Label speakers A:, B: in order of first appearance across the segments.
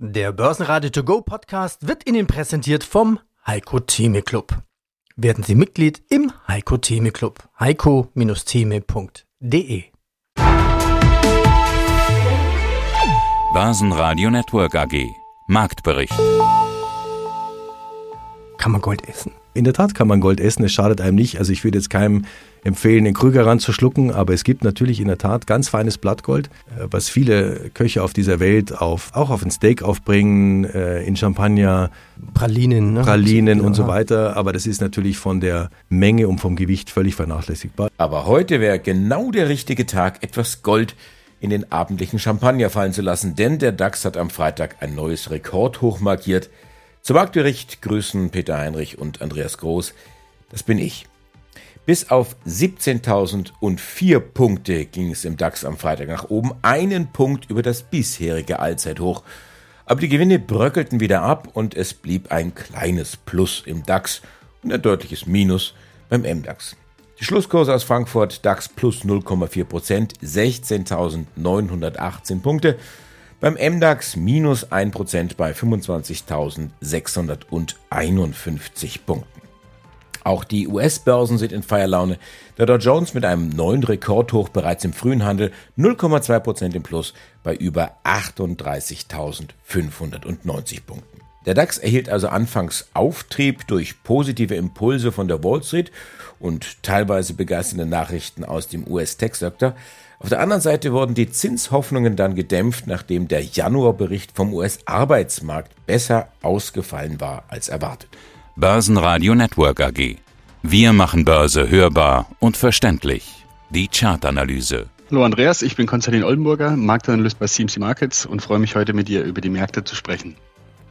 A: Der Börsenradio To Go Podcast wird Ihnen präsentiert vom Heiko Theme Club. Werden Sie Mitglied im Heiko Theme Club. heiko-theme.de
B: Börsenradio Network AG. Marktbericht.
A: Kann man Gold essen?
C: In der Tat kann man Gold essen, es schadet einem nicht. Also ich würde jetzt keinem empfehlen, den Krüger ranzuschlucken, aber es gibt natürlich in der Tat ganz feines Blattgold, äh, was viele Köche auf dieser Welt auf, auch auf ein Steak aufbringen, äh, in Champagner,
A: Pralinen, ne?
C: Pralinen
A: Ja.
C: und so weiter. Aber das ist natürlich von der Menge und vom Gewicht völlig vernachlässigbar.
D: Aber heute wäre genau der richtige Tag, etwas Gold in den abendlichen Champagner fallen zu lassen, denn der DAX hat am Freitag ein neues Rekordhoch markiert. Zum Marktbericht grüßen Peter Heinrich und Andreas Groß. Das bin ich. Bis auf 17.004 Punkte ging es im DAX am Freitag nach oben, einen Punkt über das bisherige Allzeithoch. Aber die Gewinne bröckelten wieder ab und es blieb ein kleines Plus im DAX und ein deutliches Minus beim MDAX. Die Schlusskurse aus Frankfurt DAX plus 0,4 Prozent, 16.918 Punkte. Beim MDAX minus 1 Prozent bei 25.651 Punkten. Auch die US-Börsen sind in Feierlaune. Der Dow Jones mit einem neuen Rekordhoch bereits im frühen Handel 0,2 Prozent im Plus bei über 38.590 Punkten. Der DAX erhielt also anfangs Auftrieb durch positive Impulse von der Wall Street und teilweise begeisternde Nachrichten aus dem US-Tech-Sektor. Auf der anderen Seite wurden die Zinshoffnungen dann gedämpft, nachdem der Januarbericht vom US-Arbeitsmarkt besser ausgefallen war als erwartet.
B: Börsenradio Network AG. Wir machen Börse hörbar und verständlich. Die Chartanalyse.
E: Hallo Andreas, ich bin Konstantin Oldenburger, Marktanalyst bei CMC Markets und freue mich heute mit dir über die Märkte zu sprechen.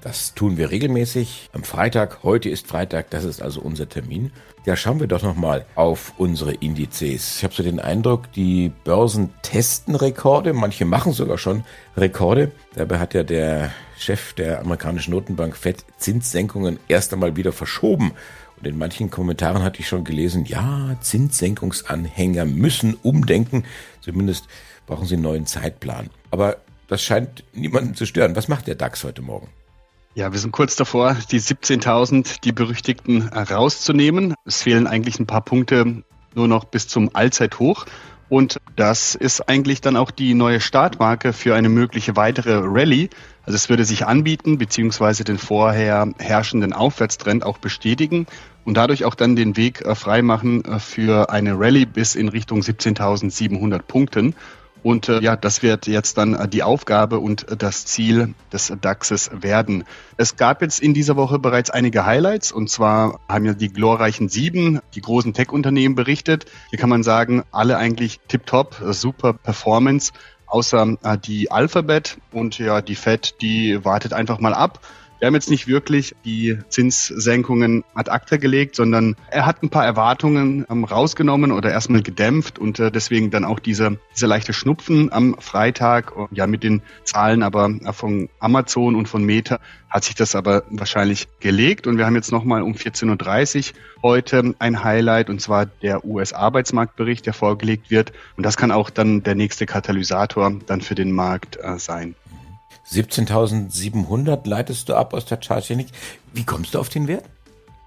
D: Das tun wir regelmäßig am Freitag. Heute ist Freitag, das ist also unser Termin. Ja, schauen wir doch nochmal auf unsere Indizes. Ich habe so den Eindruck, die Börsen testen Rekorde, manche machen sogar schon Rekorde. Dabei hat ja der Chef der amerikanischen Notenbank Fed Zinssenkungen erst einmal wieder verschoben. Und in manchen Kommentaren hatte ich schon gelesen, ja, Zinssenkungsanhänger müssen umdenken. Zumindest brauchen sie einen neuen Zeitplan. Aber das scheint niemanden zu stören. Was macht der DAX heute Morgen?
E: Ja, wir sind kurz davor, die 17.000, die berüchtigten, äh, rauszunehmen. Es fehlen eigentlich ein paar Punkte nur noch bis zum Allzeithoch. Und das ist eigentlich dann auch die neue Startmarke für eine mögliche weitere Rallye. Also es würde sich anbieten, beziehungsweise den vorher herrschenden Aufwärtstrend auch bestätigen und dadurch auch dann den Weg äh, freimachen äh, für eine Rallye bis in Richtung 17.700 Punkten. Und äh, ja, das wird jetzt dann äh, die Aufgabe und äh, das Ziel des DAXes werden. Es gab jetzt in dieser Woche bereits einige Highlights. Und zwar haben ja die glorreichen sieben, die großen Tech-Unternehmen berichtet. Hier kann man sagen, alle eigentlich tipptopp, äh, super Performance, außer die Alphabet und ja, die Fed, die wartet einfach mal ab. Wir haben jetzt nicht wirklich die Zinssenkungen ad acta gelegt, sondern er hat ein paar Erwartungen ähm, rausgenommen oder erstmal gedämpft und äh, deswegen dann auch diese, diese leichte Schnupfen am Freitag. Ja, mit den Zahlen aber äh, von Amazon und von Meta hat sich das aber wahrscheinlich gelegt. Und wir haben jetzt nochmal um 14.30 Uhr heute ein Highlight und zwar der US-Arbeitsmarktbericht, der vorgelegt wird. Und das kann auch dann der nächste Katalysator dann für den Markt äh, sein.
D: 17.700 leitest du ab aus der Charttechnik. Wie kommst du auf den Wert?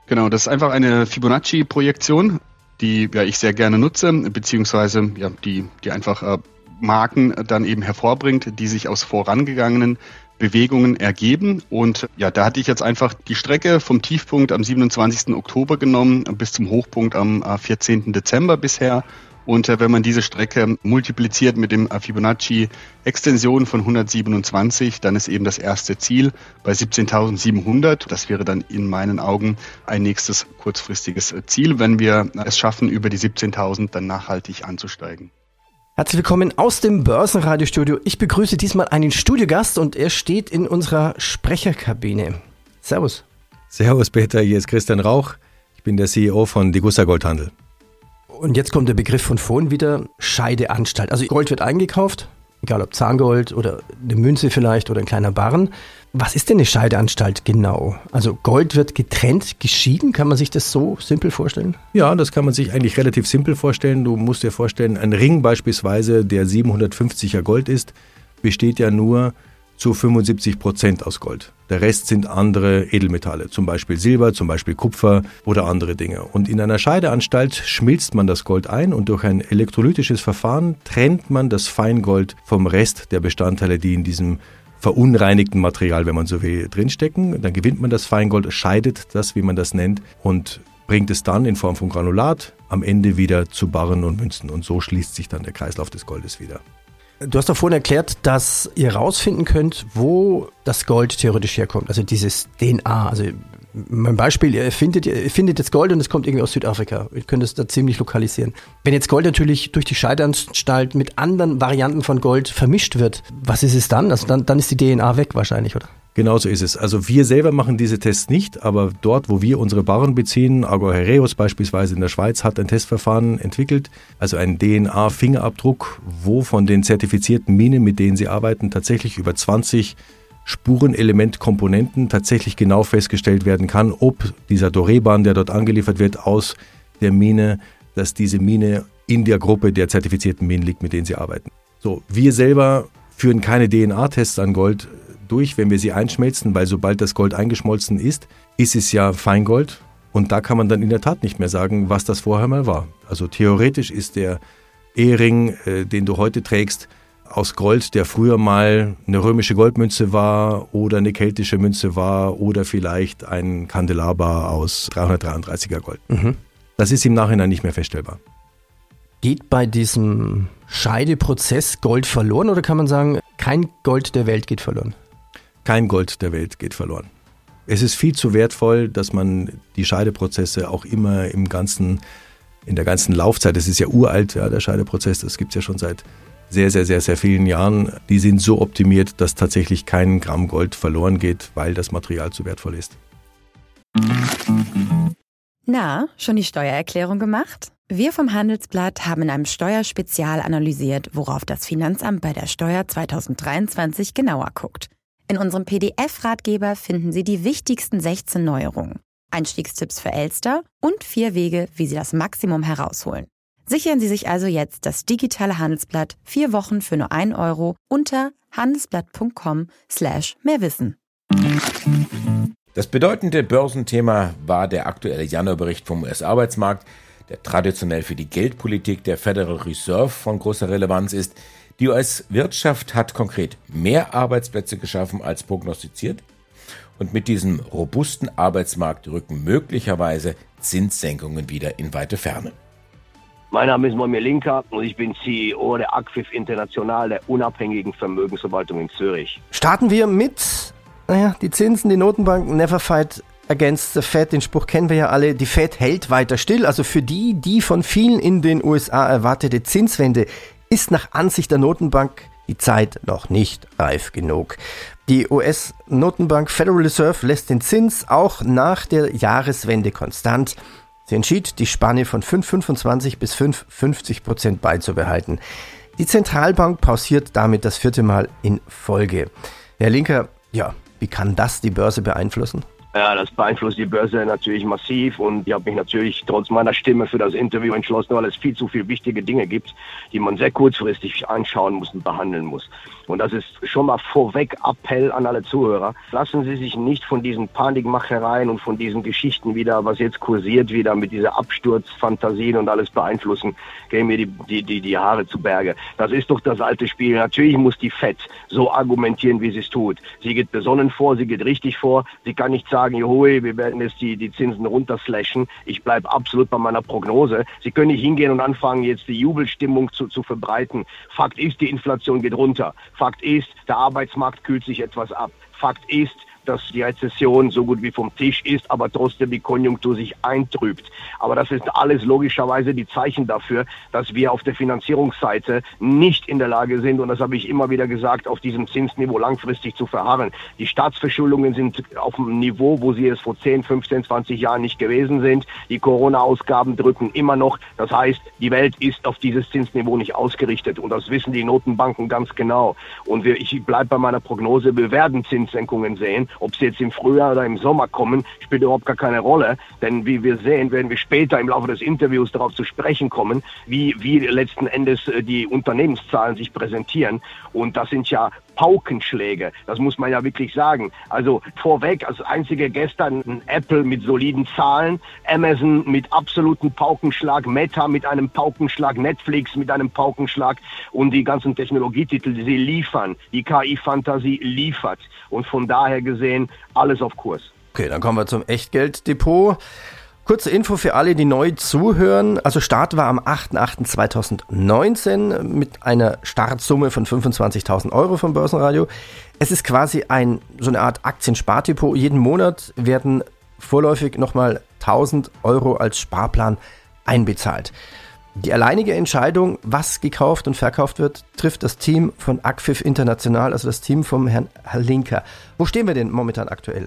E: Genau, das ist einfach eine Fibonacci-Projektion, die ja, ich sehr gerne nutze, beziehungsweise ja, die, die einfach äh, Marken dann eben hervorbringt, die sich aus vorangegangenen Bewegungen ergeben. Und ja, da hatte ich jetzt einfach die Strecke vom Tiefpunkt am 27. Oktober genommen bis zum Hochpunkt am äh, 14. Dezember bisher. Und äh, wenn man diese Strecke multipliziert mit dem Fibonacci-Extension von 127, dann ist eben das erste Ziel bei 17.700. Das wäre dann in meinen Augen ein nächstes kurzfristiges äh, Ziel, wenn wir es schaffen, über die 17.000 dann nachhaltig anzusteigen.
A: Herzlich willkommen aus dem Börsenradiostudio. Ich begrüße diesmal einen Studiogast und er steht in unserer Sprecherkabine. Servus.
C: Servus Peter, hier ist Christian Rauch. Ich bin der CEO von Degussa Goldhandel.
A: Und jetzt kommt der Begriff von vorhin wieder, Scheideanstalt. Also Gold wird eingekauft, egal ob Zahngold oder eine Münze vielleicht oder ein kleiner Barren. Was ist denn eine Scheideanstalt genau? Also Gold wird getrennt, geschieden, kann man sich das so simpel vorstellen?
C: Ja, das kann man sich eigentlich relativ simpel vorstellen. Du musst dir vorstellen, ein Ring beispielsweise, der 750er Gold ist, besteht ja nur zu 75 Prozent aus Gold. Der Rest sind andere Edelmetalle, zum Beispiel Silber, zum Beispiel Kupfer oder andere Dinge. Und in einer Scheideanstalt schmilzt man das Gold ein und durch ein elektrolytisches Verfahren trennt man das Feingold vom Rest der Bestandteile, die in diesem verunreinigten Material, wenn man so will, drinstecken. Dann gewinnt man das Feingold, scheidet das, wie man das nennt, und bringt es dann in Form von Granulat am Ende wieder zu Barren und Münzen. Und so schließt sich dann der Kreislauf des Goldes wieder.
A: Du hast doch vorhin erklärt, dass ihr rausfinden könnt, wo das Gold theoretisch herkommt. Also dieses DNA. Also mein Beispiel, ihr findet, ihr findet jetzt Gold und es kommt irgendwie aus Südafrika. Ihr könnt es da ziemlich lokalisieren. Wenn jetzt Gold natürlich durch die Scheidanstalt mit anderen Varianten von Gold vermischt wird, was ist es dann? Also dann, dann ist die DNA weg wahrscheinlich, oder?
C: Genauso ist es. Also wir selber machen diese Tests nicht, aber dort, wo wir unsere Barren beziehen, Herreus beispielsweise in der Schweiz hat ein Testverfahren entwickelt, also einen DNA-Fingerabdruck, wo von den zertifizierten Minen, mit denen sie arbeiten, tatsächlich über 20 Spurenelementkomponenten tatsächlich genau festgestellt werden kann, ob dieser Doreban, der dort angeliefert wird, aus der Mine, dass diese Mine in der Gruppe der zertifizierten Minen liegt, mit denen sie arbeiten. So, wir selber führen keine DNA-Tests an Gold durch, wenn wir sie einschmelzen, weil sobald das Gold eingeschmolzen ist, ist es ja Feingold und da kann man dann in der Tat nicht mehr sagen, was das vorher mal war. Also theoretisch ist der Ehering, äh, den du heute trägst, aus Gold, der früher mal eine römische Goldmünze war oder eine keltische Münze war oder vielleicht ein Kandelaber aus 333er Gold. Mhm. Das ist im Nachhinein nicht mehr feststellbar.
A: Geht bei diesem Scheideprozess Gold verloren oder kann man sagen, kein Gold der Welt geht verloren?
C: Kein Gold der Welt geht verloren. Es ist viel zu wertvoll, dass man die Scheideprozesse auch immer im ganzen, in der ganzen Laufzeit, das ist ja uralt, ja, der Scheideprozess, das gibt es ja schon seit sehr, sehr, sehr, sehr vielen Jahren, die sind so optimiert, dass tatsächlich kein Gramm Gold verloren geht, weil das Material zu wertvoll ist.
F: Na, schon die Steuererklärung gemacht? Wir vom Handelsblatt haben in einem Steuerspezial analysiert, worauf das Finanzamt bei der Steuer 2023 genauer guckt. In unserem PDF-Ratgeber finden Sie die wichtigsten 16 Neuerungen, Einstiegstipps für Elster und vier Wege, wie Sie das Maximum herausholen. Sichern Sie sich also jetzt das digitale Handelsblatt vier Wochen für nur ein Euro unter handelsblatt.com slash mehrwissen.
D: Das bedeutende Börsenthema war der aktuelle Januarbericht vom US-Arbeitsmarkt, der traditionell für die Geldpolitik der Federal Reserve von großer Relevanz ist. Die US-Wirtschaft hat konkret mehr Arbeitsplätze geschaffen als prognostiziert. Und mit diesem robusten Arbeitsmarkt rücken möglicherweise Zinssenkungen wieder in weite Ferne.
G: Mein Name ist Momir Linker und ich bin CEO der Acquif International, der unabhängigen Vermögensverwaltung in Zürich.
A: Starten wir mit, naja, die Zinsen, die Notenbank never fight against the Fed. Den Spruch kennen wir ja alle. Die Fed hält weiter still. Also für die, die von vielen in den USA erwartete Zinswende ist nach Ansicht der Notenbank die Zeit noch nicht reif genug. Die US-Notenbank Federal Reserve lässt den Zins auch nach der Jahreswende konstant. Sie entschied, die Spanne von 5,25 bis 5,50 Prozent beizubehalten. Die Zentralbank pausiert damit das vierte Mal in Folge. Herr Linker, ja, wie kann das die Börse beeinflussen?
G: Ja, das beeinflusst die Börse natürlich massiv und ich habe mich natürlich trotz meiner Stimme für das Interview entschlossen, weil es viel zu viele wichtige Dinge gibt, die man sehr kurzfristig anschauen muss und behandeln muss. Und das ist schon mal vorweg Appell an alle Zuhörer. Lassen Sie sich nicht von diesen Panikmachereien und von diesen Geschichten wieder, was jetzt kursiert, wieder mit dieser Absturzfantasien und alles beeinflussen. Gehen mir die, die, die, die Haare zu Berge. Das ist doch das alte Spiel. Natürlich muss die FED so argumentieren, wie sie es tut. Sie geht besonnen vor, sie geht richtig vor. Sie kann nicht sagen, Johoi, wir werden jetzt die, die Zinsen runterslashen. Ich bleibe absolut bei meiner Prognose. Sie können nicht hingehen und anfangen, jetzt die Jubelstimmung zu, zu verbreiten. Fakt ist, die Inflation geht runter. Fakt ist, der Arbeitsmarkt kühlt sich etwas ab. Fakt ist, dass die Rezession so gut wie vom Tisch ist, aber trotzdem die Konjunktur sich eintrübt. Aber das ist alles logischerweise die Zeichen dafür, dass wir auf der Finanzierungsseite nicht in der Lage sind, und das habe ich immer wieder gesagt, auf diesem Zinsniveau langfristig zu verharren. Die Staatsverschuldungen sind auf einem Niveau, wo sie es vor 10, 15, 20 Jahren nicht gewesen sind. Die Corona-Ausgaben drücken immer noch. Das heißt, die Welt ist auf dieses Zinsniveau nicht ausgerichtet. Und das wissen die Notenbanken ganz genau. Und wir, ich bleibe bei meiner Prognose, wir werden Zinssenkungen sehen. Ob sie jetzt im Frühjahr oder im Sommer kommen, spielt überhaupt gar keine Rolle. Denn wie wir sehen, werden wir später im Laufe des Interviews darauf zu sprechen kommen, wie, wie letzten Endes äh, die Unternehmenszahlen sich präsentieren. Und das sind ja Paukenschläge. Das muss man ja wirklich sagen. Also vorweg, als einzige gestern Apple mit soliden Zahlen, Amazon mit absoluten Paukenschlag, Meta mit einem Paukenschlag, Netflix mit einem Paukenschlag und die ganzen Technologietitel, die sie liefern. Die KI-Fantasie liefert. Und von daher gesehen, alles auf Kurs.
A: Okay, dann kommen wir zum Echtgelddepot. Kurze Info für alle, die neu zuhören. Also Start war am 8.8.2019 mit einer Startsumme von 25.000 Euro vom Börsenradio. Es ist quasi ein, so eine Art Aktienspardepot. Jeden Monat werden vorläufig nochmal 1000 Euro als Sparplan einbezahlt. Die alleinige Entscheidung, was gekauft und verkauft wird, trifft das Team von Acfif International, also das Team vom Herrn Linker. Wo stehen wir denn momentan aktuell?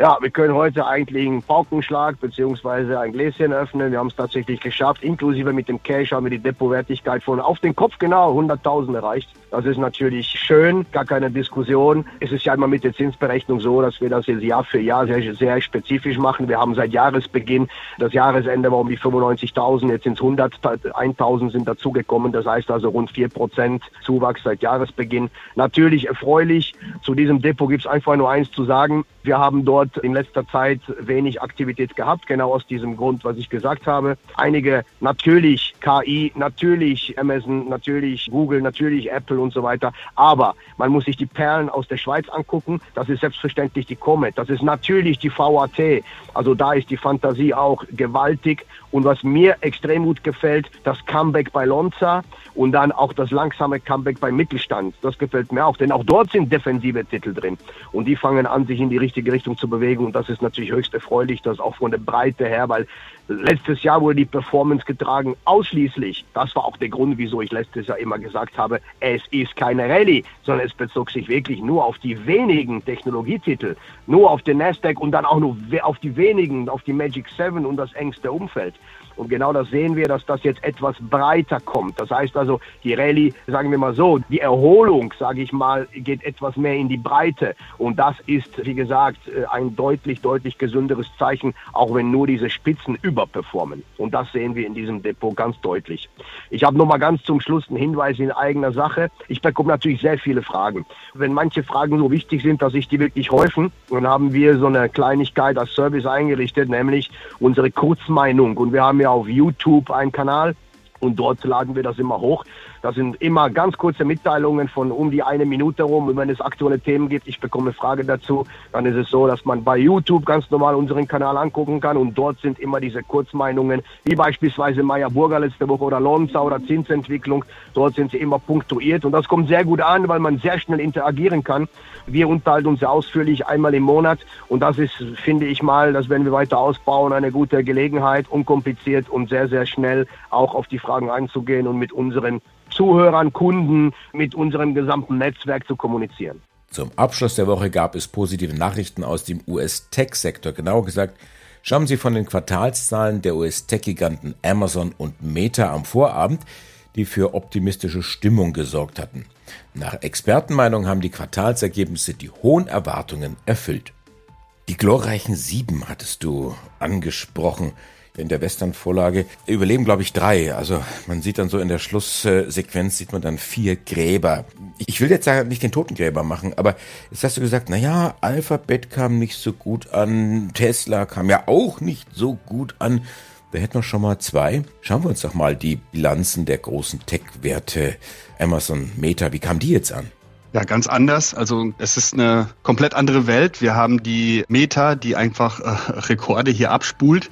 G: Ja, wir können heute eigentlich einen Paukenschlag beziehungsweise ein Gläschen öffnen. Wir haben es tatsächlich geschafft. Inklusive mit dem Cash haben wir die Depotwertigkeit von auf den Kopf genau 100.000 erreicht. Das ist natürlich schön, gar keine Diskussion. Es ist ja immer mit der Zinsberechnung so, dass wir das jetzt Jahr für Jahr sehr, sehr spezifisch machen. Wir haben seit Jahresbeginn, das Jahresende war um die 95.000, jetzt sind es 100, 1.000 sind dazugekommen. Das heißt also rund 4% Zuwachs seit Jahresbeginn. Natürlich erfreulich. Zu diesem Depot gibt es einfach nur eins zu sagen. Wir haben dort in letzter Zeit wenig Aktivität gehabt, genau aus diesem Grund, was ich gesagt habe. Einige natürlich KI, natürlich Amazon, natürlich Google, natürlich Apple und so weiter. Aber man muss sich die Perlen aus der Schweiz angucken. Das ist selbstverständlich die Comet. Das ist natürlich die VAT. Also da ist die Fantasie auch gewaltig. Und was mir extrem gut gefällt, das Comeback bei Lonza und dann auch das langsame Comeback bei Mittelstand. Das gefällt mir auch, denn auch dort sind defensive Titel drin. Und die fangen an, sich in die richtige Richtung zu bewegen. Und das ist natürlich höchst erfreulich, das auch von der Breite her, weil letztes Jahr wurde die Performance getragen ausschließlich. Das war auch der Grund, wieso ich letztes Jahr immer gesagt habe, es ist keine Rallye, sondern es bezog sich wirklich nur auf die wenigen Technologietitel, nur auf den Nasdaq und dann auch nur auf die wenigen, auf die Magic 7 und das engste Umfeld. Und genau das sehen wir, dass das jetzt etwas breiter kommt. Das heißt also, die Rallye, sagen wir mal so, die Erholung, sage ich mal, geht etwas mehr in die Breite. Und das ist, wie gesagt, äh, ein deutlich, deutlich gesünderes Zeichen, auch wenn nur diese Spitzen überperformen. Und das sehen wir in diesem Depot ganz deutlich. Ich habe noch mal ganz zum Schluss einen Hinweis in eigener Sache. Ich bekomme natürlich sehr viele Fragen. Wenn manche Fragen so wichtig sind, dass sich die wirklich häufen, dann haben wir so eine Kleinigkeit als Service eingerichtet, nämlich unsere Kurzmeinung. Und wir haben ja auf YouTube einen Kanal und dort laden wir das immer hoch. Das sind immer ganz kurze Mitteilungen von um die eine Minute rum. Und wenn es aktuelle Themen gibt, ich bekomme Frage dazu, dann ist es so, dass man bei YouTube ganz normal unseren Kanal angucken kann und dort sind immer diese Kurzmeinungen, wie beispielsweise Maya Burger letzte Woche oder Lonza oder Zinsentwicklung. Dort sind sie immer punktuiert und das kommt sehr gut an, weil man sehr schnell interagieren kann. Wir unterhalten uns sehr ausführlich einmal im Monat und das ist, finde ich mal, das werden wir weiter ausbauen, eine gute Gelegenheit, unkompliziert und sehr, sehr schnell auch auf die Fragen einzugehen und mit unseren Zuhörern, Kunden, mit unserem gesamten Netzwerk zu kommunizieren.
D: Zum Abschluss der Woche gab es positive Nachrichten aus dem US-Tech-Sektor. Genauer gesagt, schauen Sie von den Quartalszahlen der US-Tech-Giganten Amazon und Meta am Vorabend, die für optimistische Stimmung gesorgt hatten. Nach Expertenmeinung haben die Quartalsergebnisse die hohen Erwartungen erfüllt. Die glorreichen Sieben hattest du angesprochen in der Western-Vorlage überleben, glaube ich, drei. Also man sieht dann so in der Schlusssequenz sieht man dann vier Gräber. Ich will jetzt sagen, nicht den Totengräber machen, aber jetzt hast du gesagt, naja, Alphabet kam nicht so gut an, Tesla kam ja auch nicht so gut an. Wir hätten noch schon mal zwei. Schauen wir uns doch mal die Bilanzen der großen Tech-Werte Amazon, Meta, wie kam die jetzt an?
E: Ja, ganz anders. Also es ist eine komplett andere Welt. Wir haben die Meta, die einfach äh, Rekorde hier abspult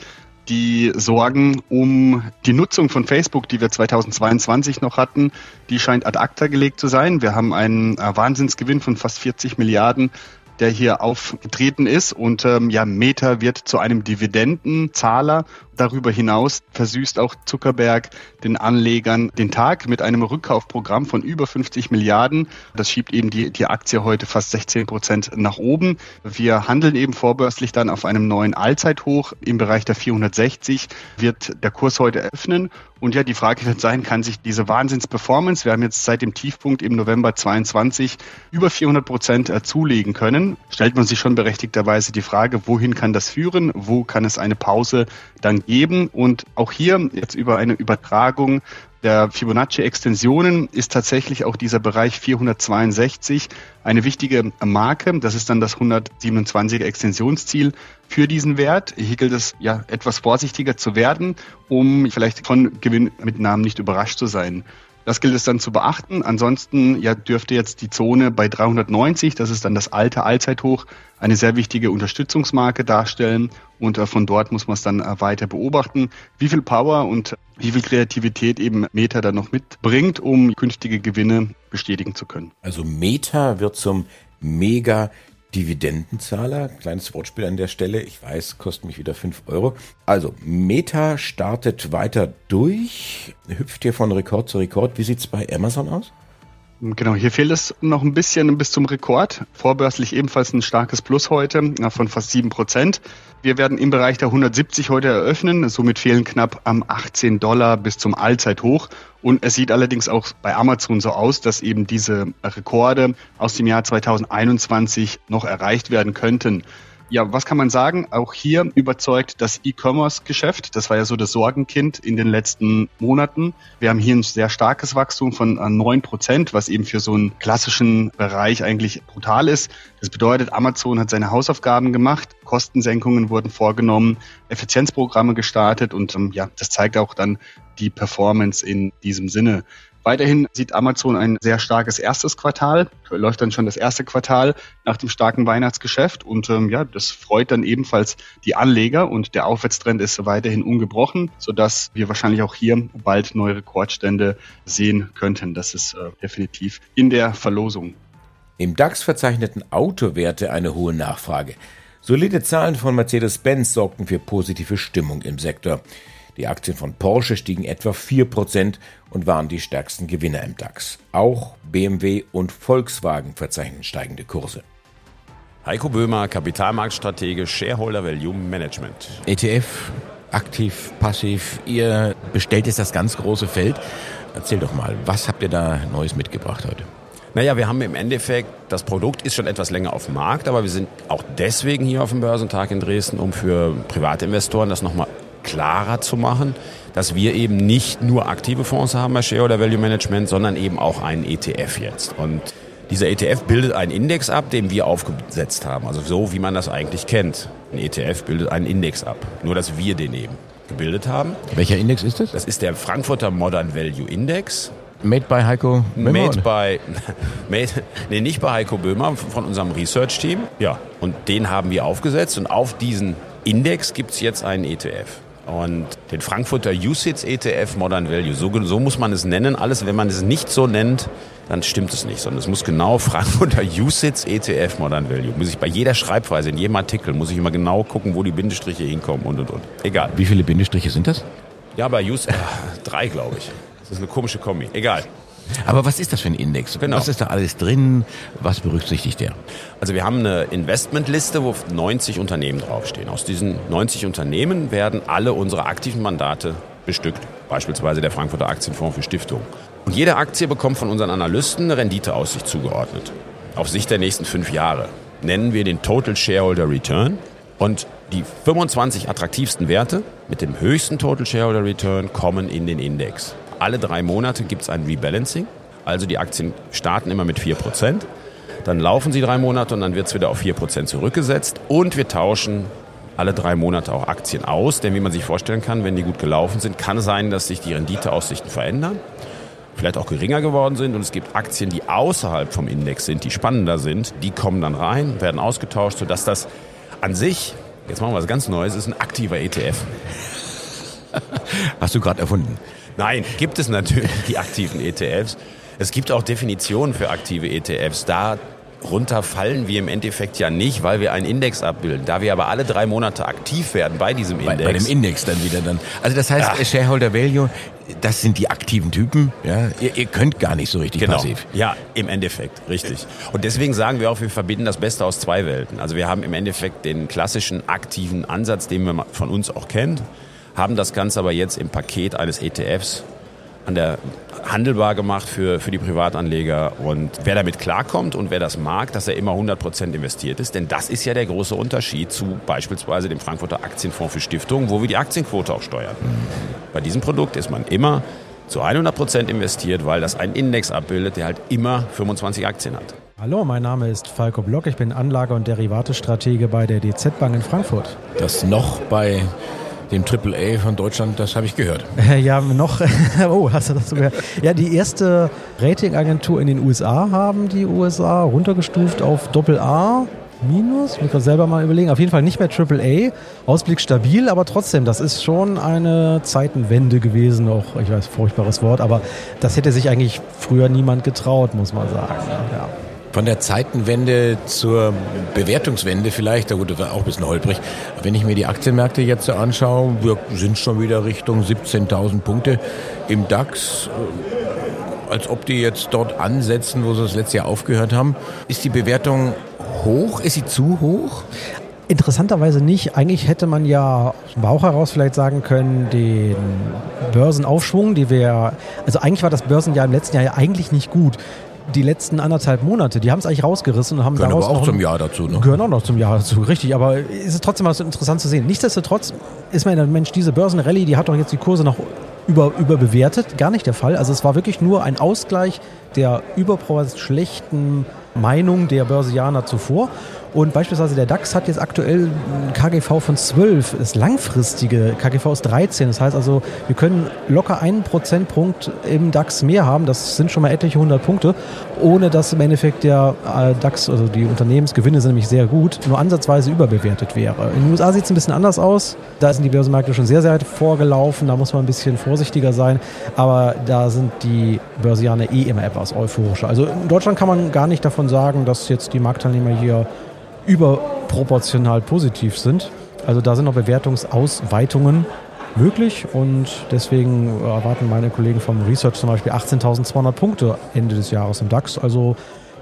E: die Sorgen um die Nutzung von Facebook, die wir 2022 noch hatten, die scheint ad acta gelegt zu sein. Wir haben einen äh, Wahnsinnsgewinn von fast 40 Milliarden der hier aufgetreten ist. Und ähm, ja, Meta wird zu einem Dividendenzahler Darüber hinaus versüßt auch Zuckerberg den Anlegern den Tag mit einem Rückkaufprogramm von über 50 Milliarden. Das schiebt eben die, die Aktie heute fast 16 Prozent nach oben. Wir handeln eben vorbörslich dann auf einem neuen Allzeithoch im Bereich der 460 wird der Kurs heute öffnen. Und ja, die Frage wird sein, kann sich diese Wahnsinnsperformance, wir haben jetzt seit dem Tiefpunkt im November 22 über 400 Prozent äh, zulegen können. Stellt man sich schon berechtigterweise die Frage, wohin kann das führen? Wo kann es eine Pause dann geben? Und auch hier jetzt über eine Übertragung der Fibonacci-Extensionen ist tatsächlich auch dieser Bereich 462 eine wichtige Marke. Das ist dann das 127er Extensionsziel für diesen Wert. Hier gilt es ja etwas vorsichtiger zu werden, um vielleicht von Gewinnmitnahmen nicht überrascht zu sein. Das gilt es dann zu beachten. Ansonsten ja, dürfte jetzt die Zone bei 390, das ist dann das alte Allzeithoch, eine sehr wichtige Unterstützungsmarke darstellen. Und äh, von dort muss man es dann äh, weiter beobachten, wie viel Power und wie viel Kreativität eben Meta dann noch mitbringt, um künftige Gewinne bestätigen zu können.
D: Also Meta wird zum mega Dividendenzahler. Kleines Wortspiel an der Stelle. Ich weiß, kostet mich wieder 5 Euro. Also, Meta startet weiter durch, hüpft hier von Rekord zu Rekord. Wie sieht es bei Amazon aus?
E: Genau, hier fehlt es noch ein bisschen bis zum Rekord. Vorbörslich ebenfalls ein starkes Plus heute von fast 7 Prozent. Wir werden im Bereich der 170 heute eröffnen. Somit fehlen knapp am 18 Dollar bis zum Allzeithoch. Und es sieht allerdings auch bei Amazon so aus, dass eben diese Rekorde aus dem Jahr 2021 noch erreicht werden könnten. Ja, was kann man sagen? Auch hier überzeugt das E-Commerce-Geschäft. Das war ja so das Sorgenkind in den letzten Monaten. Wir haben hier ein sehr starkes Wachstum von neun Prozent, was eben für so einen klassischen Bereich eigentlich brutal ist. Das bedeutet, Amazon hat seine Hausaufgaben gemacht, Kostensenkungen wurden vorgenommen, Effizienzprogramme gestartet und ähm, ja, das zeigt auch dann die Performance in diesem Sinne. Weiterhin sieht Amazon ein sehr starkes erstes Quartal, läuft dann schon das erste Quartal nach dem starken Weihnachtsgeschäft und ähm, ja, das freut dann ebenfalls die Anleger und der Aufwärtstrend ist weiterhin ungebrochen, sodass wir wahrscheinlich auch hier bald neue Rekordstände sehen könnten. Das ist äh, definitiv in der Verlosung.
D: Im DAX verzeichneten Autowerte eine hohe Nachfrage. Solide Zahlen von Mercedes-Benz sorgten für positive Stimmung im Sektor. Die Aktien von Porsche stiegen etwa 4% und waren die stärksten Gewinner im DAX. Auch BMW und Volkswagen verzeichnen steigende Kurse.
H: Heiko Böhmer, Kapitalmarktstratege, Shareholder Value Management.
I: ETF, aktiv, passiv, ihr bestellt jetzt das ganz große Feld. Erzähl doch mal, was habt ihr da Neues mitgebracht heute?
H: Naja, wir haben im Endeffekt, das Produkt ist schon etwas länger auf dem Markt, aber wir sind auch deswegen hier auf dem Börsentag in Dresden, um für Privatinvestoren das nochmal klarer zu machen, dass wir eben nicht nur aktive Fonds haben bei Share oder Value Management, sondern eben auch einen ETF jetzt. Und dieser ETF bildet einen Index ab, den wir aufgesetzt haben. Also so, wie man das eigentlich kennt. Ein ETF bildet einen Index ab. Nur, dass wir den eben gebildet haben.
I: Welcher Index ist das?
H: Das ist der Frankfurter Modern Value Index.
I: Made by Heiko
H: Böhmer? Made by, made, nee, nicht bei Heiko Böhmer, von unserem Research-Team. Ja, und den haben wir aufgesetzt und auf diesen Index gibt es jetzt einen ETF und den Frankfurter USITS ETF Modern Value. So, so, muss man es nennen. Alles, wenn man es nicht so nennt, dann stimmt es nicht, sondern es muss genau Frankfurter USITS ETF Modern Value. Muss ich bei jeder Schreibweise, in jedem Artikel, muss ich immer genau gucken, wo die Bindestriche hinkommen und und und. Egal.
I: Wie viele Bindestriche sind das?
H: Ja, bei USITS, äh, drei, glaube ich. Das ist eine komische Kombi. Egal.
I: Aber was ist das für ein Index? Genau. Was ist da alles drin? Was berücksichtigt der?
H: Also wir haben eine Investmentliste, wo 90 Unternehmen draufstehen. Aus diesen 90 Unternehmen werden alle unsere aktiven Mandate bestückt. Beispielsweise der Frankfurter Aktienfonds für Stiftungen. Und jede Aktie bekommt von unseren Analysten eine Renditeaussicht zugeordnet. Auf Sicht der nächsten fünf Jahre. Nennen wir den Total Shareholder Return. Und die 25 attraktivsten Werte mit dem höchsten Total Shareholder Return kommen in den Index. Alle drei Monate gibt es ein Rebalancing. Also die Aktien starten immer mit 4%. Dann laufen sie drei Monate und dann wird es wieder auf 4% zurückgesetzt. Und wir tauschen alle drei Monate auch Aktien aus. Denn wie man sich vorstellen kann, wenn die gut gelaufen sind, kann es sein, dass sich die Renditeaussichten verändern. Vielleicht auch geringer geworden sind. Und es gibt Aktien, die außerhalb vom Index sind, die spannender sind. Die kommen dann rein, werden ausgetauscht, sodass das an sich, jetzt machen wir was ganz Neues, ist ein aktiver ETF.
I: Hast du gerade erfunden?
H: Nein, gibt es natürlich die aktiven ETFs. Es gibt auch Definitionen für aktive ETFs. Da runter fallen wir im Endeffekt ja nicht, weil wir einen Index abbilden. Da wir aber alle drei Monate aktiv werden bei diesem Index.
I: Bei, bei dem Index dann wieder dann. Also das heißt, ja. Shareholder Value, das sind die aktiven Typen. Ja, ihr, ihr könnt gar nicht so richtig
H: genau.
I: passiv.
H: Ja, im Endeffekt, richtig. Und deswegen sagen wir auch, wir verbinden das Beste aus zwei Welten. Also wir haben im Endeffekt den klassischen aktiven Ansatz, den man von uns auch kennt haben das Ganze aber jetzt im Paket eines ETFs an der handelbar gemacht für, für die Privatanleger. Und wer damit klarkommt und wer das mag, dass er immer 100 Prozent investiert ist, denn das ist ja der große Unterschied zu beispielsweise dem Frankfurter Aktienfonds für Stiftungen, wo wir die Aktienquote auch steuern. Bei diesem Produkt ist man immer zu 100 Prozent investiert, weil das einen Index abbildet, der halt immer 25 Aktien hat.
J: Hallo, mein Name ist Falco Block. Ich bin Anlage- und Derivatestratege bei der DZ Bank in Frankfurt.
I: Das noch bei dem AAA von Deutschland, das habe ich gehört.
J: Ja, noch. Oh, hast du das so gehört? Ja, die erste Ratingagentur in den USA haben die USA runtergestuft auf Doppel-A. Minus, muss man selber mal überlegen. Auf jeden Fall nicht mehr AAA. Ausblick stabil, aber trotzdem, das ist schon eine Zeitenwende gewesen. Auch, ich weiß, furchtbares Wort, aber das hätte sich eigentlich früher niemand getraut, muss man sagen. Ja.
I: Von der Zeitenwende zur Bewertungswende vielleicht, da gut, das auch ein bisschen holprig. Wenn ich mir die Aktienmärkte jetzt so anschaue, wir sind schon wieder Richtung 17.000 Punkte im DAX. Als ob die jetzt dort ansetzen, wo sie das letzte Jahr aufgehört haben. Ist die Bewertung hoch? Ist sie zu hoch?
J: Interessanterweise nicht. Eigentlich hätte man ja aus dem Bauch heraus vielleicht sagen können, den Börsenaufschwung, die wir, also eigentlich war das Börsenjahr im letzten Jahr ja eigentlich nicht gut. Die letzten anderthalb Monate, die haben es eigentlich rausgerissen und haben
I: Gehören
J: daraus
I: aber auch
J: noch
I: zum Jahr dazu, ne?
J: Gehören auch noch zum Jahr dazu, richtig. Aber ist es trotzdem was interessant zu sehen. Nichtsdestotrotz ist man der Mensch, diese Börsenrallye, die hat doch jetzt die Kurse noch über, überbewertet. Gar nicht der Fall. Also es war wirklich nur ein Ausgleich der überproportional schlechten Meinung der Börsianer zuvor. Und beispielsweise der DAX hat jetzt aktuell ein KGV von 12. Das langfristige KGV ist 13. Das heißt also, wir können locker einen Prozentpunkt im DAX mehr haben. Das sind schon mal etliche hundert Punkte, ohne dass im Endeffekt der äh, DAX, also die Unternehmensgewinne sind nämlich sehr gut, nur ansatzweise überbewertet wäre. In den USA sieht es ein bisschen anders aus. Da sind die Börsenmärkte schon sehr, sehr weit vorgelaufen. Da muss man ein bisschen vorsichtiger sein. Aber da sind die Börsianer eh immer etwas euphorischer. Also in Deutschland kann man gar nicht davon sagen, dass jetzt die Marktteilnehmer hier überproportional positiv sind. Also da sind noch Bewertungsausweitungen möglich und deswegen erwarten meine Kollegen vom Research zum Beispiel 18.200 Punkte Ende des Jahres im DAX. Also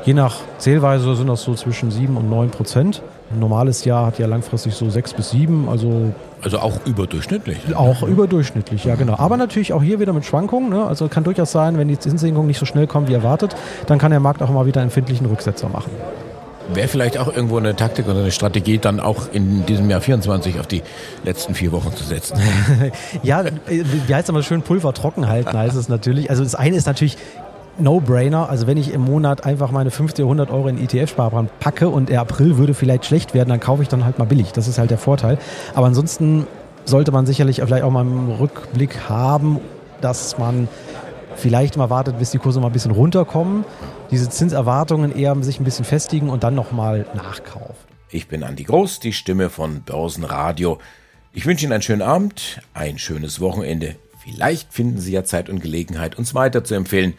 J: je nach Zählweise sind das so zwischen 7 und 9 Prozent. Ein normales Jahr hat ja langfristig so 6 bis 7, also
I: Also auch überdurchschnittlich.
J: auch überdurchschnittlich, ja genau. Aber natürlich auch hier wieder mit Schwankungen. Ne? Also kann durchaus sein, wenn die Zinssenkungen nicht so schnell kommen wie erwartet, dann kann der Markt auch mal wieder empfindlichen Rücksetzer machen.
I: Wäre vielleicht auch irgendwo eine Taktik oder eine Strategie, dann auch in diesem Jahr 24 auf die letzten vier Wochen zu setzen.
J: Ja, äh, wie heißt es immer schön, Pulver trocken halten heißt es natürlich. Also das eine ist natürlich No-Brainer. Also wenn ich im Monat einfach meine 50 oder 100 Euro in ETF-Sparplan packe und der April würde vielleicht schlecht werden, dann kaufe ich dann halt mal billig. Das ist halt der Vorteil. Aber ansonsten sollte man sicherlich vielleicht auch mal einen Rückblick haben, dass man vielleicht mal wartet, bis die Kurse mal ein bisschen runterkommen, diese Zinserwartungen eher sich ein bisschen festigen und dann nochmal nachkaufen.
D: Ich bin Andi Groß, die Stimme von Börsenradio. Ich wünsche Ihnen einen schönen Abend, ein schönes Wochenende. Vielleicht finden Sie ja Zeit und Gelegenheit, uns weiter zu empfehlen,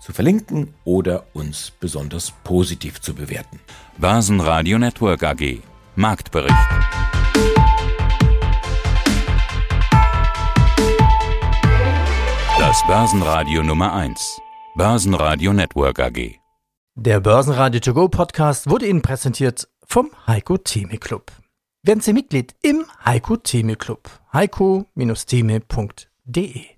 D: zu verlinken oder uns besonders positiv zu bewerten.
B: Börsenradio Network AG. Marktbericht. Das Börsenradio Nummer 1. Börsenradio Network AG.
A: Der Börsenradio To Go Podcast wurde Ihnen präsentiert vom Heiko Theme Club. Werden Sie Mitglied im Heiko Theme Club. heiko-theme.de